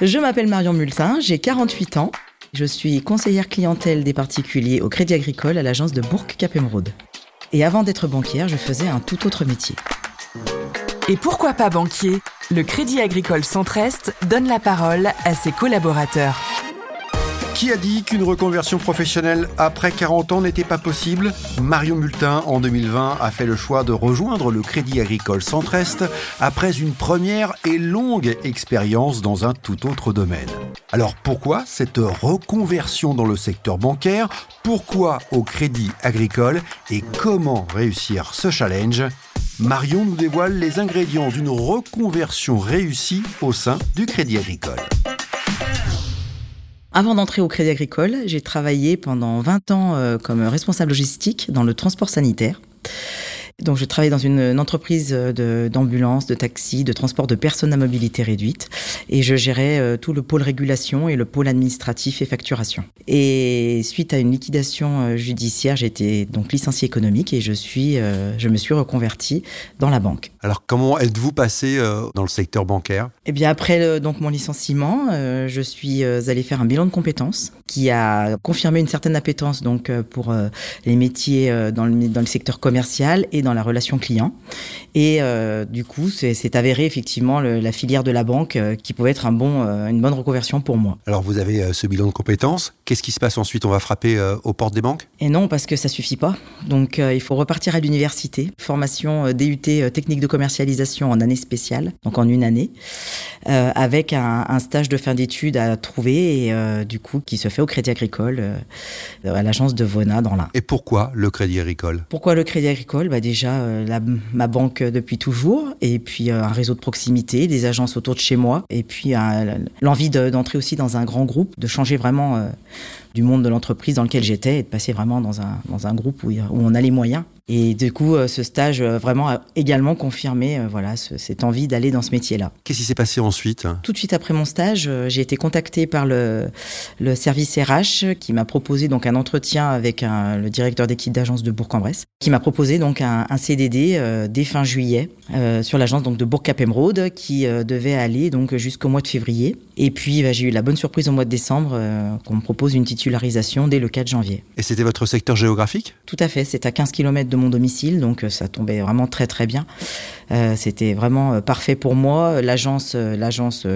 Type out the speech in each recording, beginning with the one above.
Je m'appelle Marion Multin, j'ai 48 ans. Je suis conseillère clientèle des particuliers au Crédit Agricole à l'agence de Bourg-Cap-Emeraude. Et avant d'être banquière, je faisais un tout autre métier. Et pourquoi pas banquier? Le Crédit Agricole Centre-Est donne la parole à ses collaborateurs. Qui a dit qu'une reconversion professionnelle après 40 ans n'était pas possible? Marion Multin, en 2020, a fait le choix de rejoindre le Crédit Agricole Centre-Est après une première et longue expérience dans un tout autre domaine. Alors pourquoi cette reconversion dans le secteur bancaire? Pourquoi au Crédit Agricole? Et comment réussir ce challenge? Marion nous dévoile les ingrédients d'une reconversion réussie au sein du Crédit Agricole. Avant d'entrer au Crédit Agricole, j'ai travaillé pendant 20 ans euh, comme responsable logistique dans le transport sanitaire. Donc, je travaille dans une, entreprise d'ambulance, de, taxi, de transport de personnes à mobilité réduite. Et je gérais euh, tout le pôle régulation et le pôle administratif et facturation. Et suite à une liquidation euh, judiciaire, j'ai été donc licencié économique et je, suis, euh, je me suis reconverti dans la banque. Alors, comment êtes-vous passé dans le secteur bancaire? Eh bien, après donc, mon licenciement, je suis allé faire un bilan de compétences qui a confirmé une certaine appétence donc, pour les métiers dans le, dans le secteur commercial et dans la relation client. Et euh, du coup, c'est avéré effectivement la filière de la banque euh, qui pouvait être un bon, euh, une bonne reconversion pour moi. Alors vous avez ce bilan de compétences. Qu'est-ce qui se passe ensuite? On va frapper aux portes des banques? Et non, parce que ça suffit pas. Donc il faut repartir à l'université. Formation DUT technique de commercialisation en année spéciale, donc en une année, avec un, un, stage de fin d'études à trouver et du coup qui se fait au Crédit Agricole, à l'agence de Vona dans l'Ain. Et pourquoi le Crédit Agricole? Pourquoi le Crédit Agricole? Bah Déjà, la, ma banque depuis toujours, et puis euh, un réseau de proximité, des agences autour de chez moi, et puis euh, l'envie d'entrer aussi dans un grand groupe, de changer vraiment euh, du monde de l'entreprise dans lequel j'étais et de passer vraiment dans un, dans un groupe où, où on a les moyens. Et du coup, ce stage vraiment a également confirmé voilà, cette envie d'aller dans ce métier-là. Qu'est-ce qui s'est passé ensuite? Tout de suite après mon stage, j'ai été contactée par le, le service RH qui m'a proposé donc un entretien avec un, le directeur d'équipe d'agence de Bourg-en-Bresse, qui m'a proposé donc un, un CDD dès fin juillet euh, sur l'agence donc de Bourg-Cap-Emeraude qui euh, devait aller donc jusqu'au mois de février. Et puis bah, j'ai eu la bonne surprise au mois de décembre euh, qu'on me propose une titularisation dès le 4 janvier. Et c'était votre secteur géographique? Tout à fait, c'est à 15 km de mon domicile, donc ça tombait vraiment très très bien. c'était vraiment parfait pour moi. L'agence, l'agence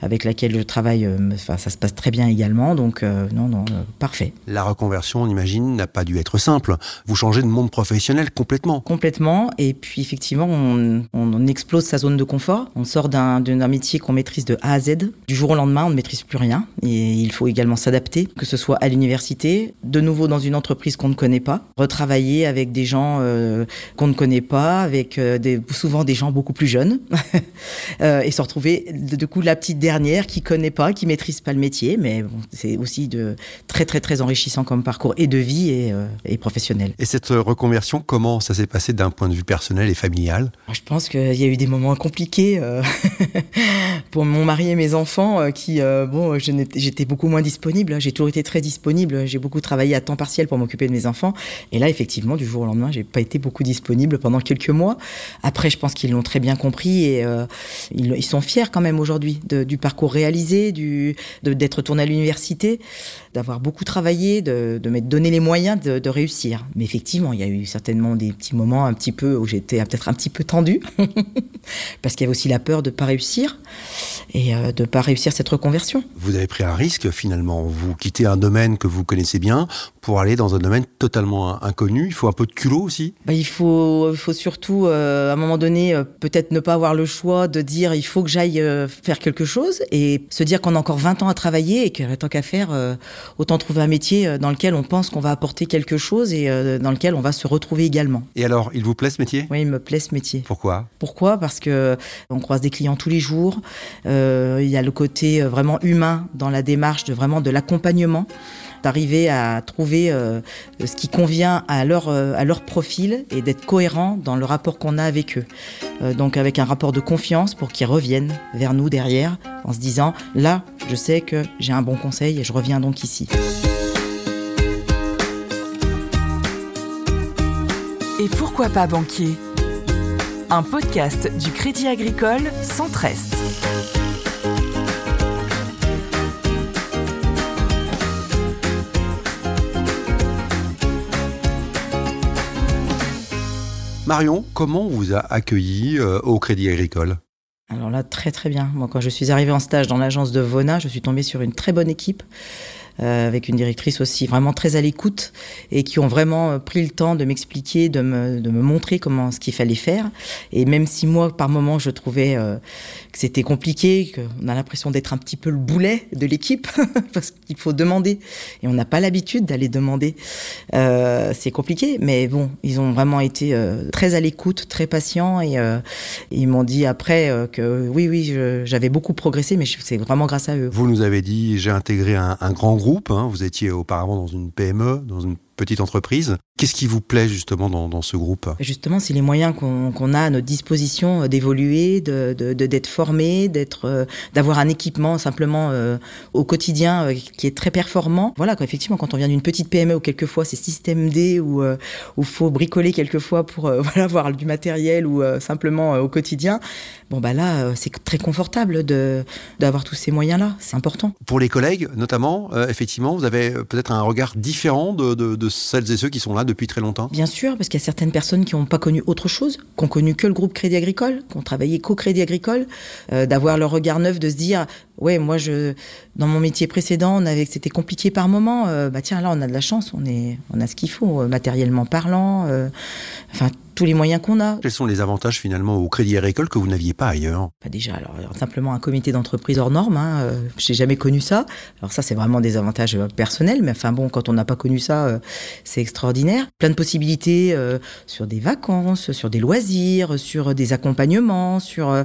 avec laquelle je travaille, ça se passe très bien également, donc non non, parfait. La reconversion, on imagine, n'a pas dû être simple. Vous changez de monde professionnel complètement. Complètement, et puis effectivement on on, explose sa zone de confort. On sort d'un métier qu'on maîtrise de A à Z. Du jour au lendemain, on ne maîtrise plus rien. Et il faut également s'adapter, que ce soit à l'université, de nouveau dans une entreprise qu'on ne connaît pas, retravailler avec des gens euh, qu'on ne connaît pas, avec euh, souvent des gens beaucoup plus jeunes, euh, et se retrouver de coup la petite dernière qui connaît pas, qui maîtrise pas le métier. Mais c'est aussi de très très très enrichissant comme parcours et de vie et, et professionnel. Et cette reconversion, comment ça s'est passé d'un point de vue personnel et familial? Je pense qu'il y a eu des moments compliqués pour mon mari et mes enfants qui, bon, j'étais beaucoup moins disponible. J'ai toujours été très disponible. J'ai beaucoup travaillé à temps partiel pour m'occuper de mes enfants. Et là, effectivement, du jour au lendemain, j'ai pas été beaucoup disponible pendant quelques mois. Après, je pense qu'ils l'ont très bien compris et ils, sont fiers quand même aujourd'hui du parcours réalisé, du, d'être tourné à l'université, d'avoir beaucoup travaillé, de, de m'être donné les moyens de, réussir. Mais effectivement, il y a eu certainement des petits moments un petit peu où j'étais peut-être un petit peu tendu, parce qu'il y avait aussi la peur de pas réussir et euh, de pas réussir cette reconversion. Vous avez pris un risque finalement, vous quittez un domaine que vous connaissez bien pour aller dans un domaine totalement inconnu, il faut un peu de culot aussi bah, Il faut, faut surtout, euh, à un moment donné, euh, peut-être ne pas avoir le choix de dire il faut que j'aille faire quelque chose et se dire qu'on a encore 20 ans à travailler et qu'il tant qu'à faire, autant trouver un métier dans lequel on pense qu'on va apporter quelque chose et dans lequel on va se retrouver également. Et alors, il vous plaît ce métier? Oui, il me plaît ce métier. Pourquoi? Pourquoi? Parce que on croise des clients tous les jours. Euh, il y a le côté euh, vraiment humain dans la démarche de vraiment de l'accompagnement d'arriver à trouver euh, ce qui convient à leur, à leur profil et d'être cohérent dans le rapport qu'on a avec eux. donc avec un rapport de confiance pour qu'ils reviennent vers nous derrière en se disant là, je sais que j'ai un bon conseil et je reviens donc ici. Et pourquoi pas banquier? Un podcast du Crédit Agricole Centre-Est. Marion, comment on vous a accueilli euh, au Crédit Agricole? Alors là, très très bien. Moi, quand je suis arrivée en stage dans l'agence de Vona, je suis tombée sur une très bonne équipe. Euh, avec une directrice aussi vraiment très à l'écoute et qui ont vraiment euh, pris le temps de m'expliquer, de me, montrer comment ce qu'il fallait faire. Et même si moi, par moment, je trouvais euh, que c'était compliqué, qu'on a l'impression d'être un petit peu le boulet de l'équipe, parce qu'il faut demander et on n'a pas l'habitude d'aller demander. C'est compliqué, mais bon, ils ont vraiment été très à l'écoute, très patients et ils m'ont dit après que oui, oui, j'avais beaucoup progressé, mais c'est vraiment grâce à eux. Vous nous avez dit, j'ai intégré un grand groupe. Hein. Vous étiez auparavant dans une PME, dans une petite entreprise. Qu'est-ce qui vous plaît justement dans, ce groupe? Justement, c'est les moyens qu'on a à notre disposition euh, d'évoluer, d'être de, de, formé, d'être, euh, d'avoir un équipement simplement euh, au quotidien qui est très performant. Voilà, quoi, effectivement, quand on vient d'une petite PME ou quelquefois c'est système D où il faut bricoler quelquefois pour voilà, avoir du matériel ou simplement au quotidien. Bon bah là, c'est très confortable de d'avoir tous ces moyens-là. C'est important. Pour les collègues, notamment, effectivement, vous avez peut-être un regard différent de, de, de celles et ceux qui sont là depuis très longtemps? Bien sûr, parce qu'il y a certaines personnes qui n'ont pas connu autre chose, qui ont connu que le groupe Crédit Agricole, qui ont travaillé qu'au Crédit Agricole, euh, d'avoir leur regard neuf, de se dire, ouais, moi, je, dans mon métier précédent, on avait, c'était compliqué par moment. Euh, bah tiens, là, on a de la chance, on est, on a ce qu'il faut, euh, matériellement parlant. enfin, tous les moyens qu'on a. Quels sont les avantages finalement au Crédit Agricole que vous n'aviez pas ailleurs? Bah Déjà, alors simplement un comité d'entreprise hors norme, hein, euh, j'ai jamais connu ça. Alors ça, c'est vraiment des avantages euh, personnels, mais enfin bon, quand on n'a pas connu ça, euh, c'est extraordinaire. Plein de possibilités sur des vacances, sur des loisirs, sur des accompagnements, sur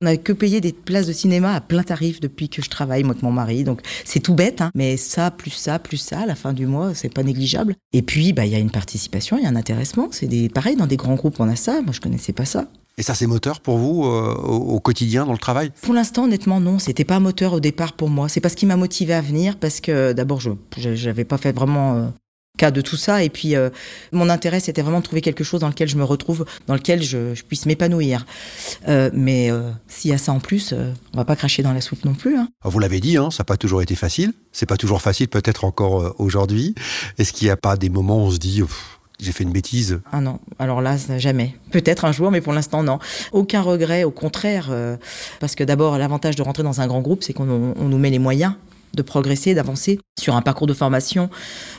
on n'a que payé des places de cinéma à plein tarif depuis que je travaille, moi, avec mon mari. Donc, c'est tout bête, hein. mais ça, plus ça, plus ça, à la fin du mois, c'est pas négligeable. Et puis, bah, il y a une participation, il y a un intéressement. C'est des, pareil, dans des grands groupes, on a ça. Moi, je connaissais pas ça. Et ça, c'est moteur pour vous euh, au, quotidien, dans le travail? Pour l'instant, honnêtement, non. C'était pas moteur au départ pour moi. C'est pas ce qui m'a motivé à venir parce que d'abord, je n'avais pas fait vraiment euh, cas de tout ça. Et puis, euh, mon intérêt, c'était vraiment de trouver quelque chose dans lequel je me retrouve, dans lequel je, puisse m'épanouir. Euh, mais euh, s'il y a ça en plus, on va pas cracher dans la soupe non plus. Hein. Vous l'avez dit, hein, ça n'a pas toujours été facile. C'est pas toujours facile, peut-être encore aujourd'hui. Est-ce qu'il n'y a pas des moments où on se dit... j'ai fait une bêtise? Ah non, alors là, jamais. Peut-être un jour, mais pour l'instant, non. Aucun regret, au contraire. parce que d'abord, l'avantage de rentrer dans un grand groupe, c'est qu'on nous met les moyens de progresser, d'avancer sur un parcours de formation,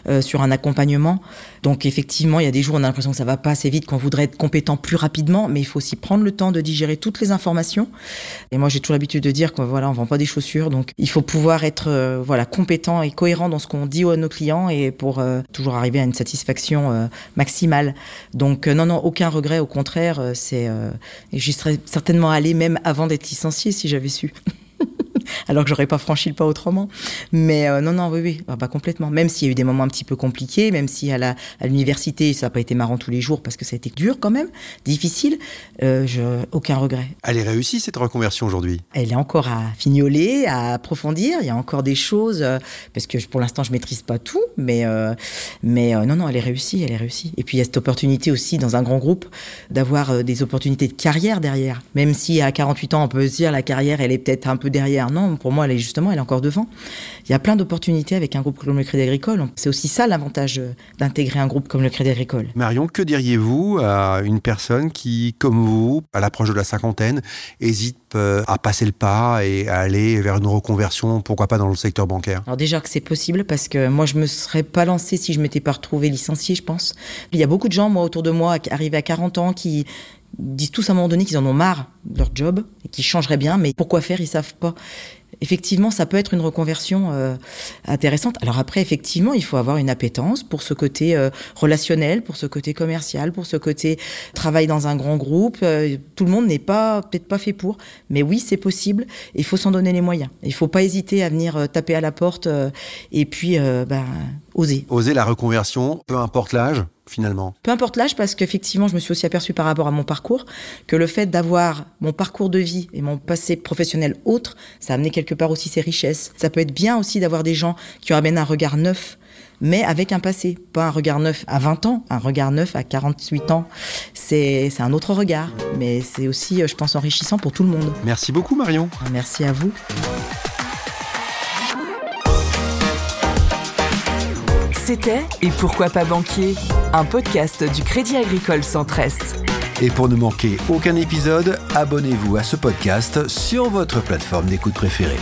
euh, sur un accompagnement. Donc effectivement, il y a des jours où on a l'impression que ça va pas assez vite, qu'on voudrait être compétent plus rapidement, mais il faut aussi prendre le temps de digérer toutes les informations. Et moi, j'ai toujours l'habitude de dire qu'on voilà, on vend pas des chaussures, donc il faut pouvoir être euh, voilà compétent et cohérent dans ce qu'on dit à nos clients et pour euh, toujours arriver à une satisfaction maximale. Donc non, non, aucun regret, au contraire, c'est j'y serais certainement allé même avant d'être licencié si j'avais su. alors que j'aurais pas franchi le pas autrement. Mais euh, non, non, oui, oui, bah, pas complètement. Même s'il y a eu des moments un petit peu compliqués, même si à la à l'université ça n'a pas été marrant tous les jours parce que ça a été dur quand même, difficile, euh, je, aucun regret. Elle est réussie cette reconversion aujourd'hui? Elle est encore à fignoler, à approfondir. Il y a encore des choses euh, parce que pour l'instant je maîtrise pas tout, mais mais non, non, elle est réussie, elle est réussie. Et puis il y a cette opportunité aussi dans un grand groupe d'avoir des opportunités de carrière derrière. Même si à 48 ans on peut se dire la carrière elle est peut-être un peu derrière non, pour moi, elle est justement, elle est encore devant. Il y a plein d'opportunités avec un groupe comme le Crédit Agricole. C'est aussi ça l'avantage euh, d'intégrer un groupe comme le Crédit Agricole. Marion, que diriez-vous à une personne qui, comme vous, à l'approche de la cinquantaine, hésite euh, à passer le pas et à aller vers une reconversion, pourquoi pas dans le secteur bancaire? Alors déjà que c'est possible parce que moi je me serais pas lancée si je m'étais pas retrouvée licenciée, je pense. Il y a beaucoup de gens moi autour de moi arrivés à 40 ans qui disent tous à un moment donné qu'ils en ont marre de leur job et qu'ils changeraient bien, mais pourquoi faire, ils savent pas. Effectivement, ça peut être une reconversion euh, intéressante. Alors après, effectivement, il faut avoir une appétence pour ce côté euh, relationnel, pour ce côté commercial, pour ce côté travail dans un grand groupe. Euh, tout le monde n'est pas peut-être pas fait pour, mais oui, c'est possible. Il faut s'en donner les moyens. Il faut pas hésiter à venir taper à la porte et puis ben, oser. Oser la reconversion, peu importe l'âge finalement Peu importe l'âge, parce qu'effectivement, je me suis aussi aperçu par rapport à mon parcours que le fait d'avoir mon parcours de vie et mon passé professionnel autre, ça a amené quelque part aussi ses richesses. Ça peut être bien aussi d'avoir des gens qui amènent un regard neuf, mais avec un passé. Pas un regard neuf à 20 ans, un regard neuf à 48 ans. C'est un autre regard, mais c'est aussi, je pense, enrichissant pour tout le monde. Merci beaucoup, Marion. Merci à vous. C'était Et pourquoi pas banquier Un podcast du Crédit Agricole Centre-Est. Et pour ne manquer aucun épisode, abonnez-vous à ce podcast sur votre plateforme d'écoute préférée.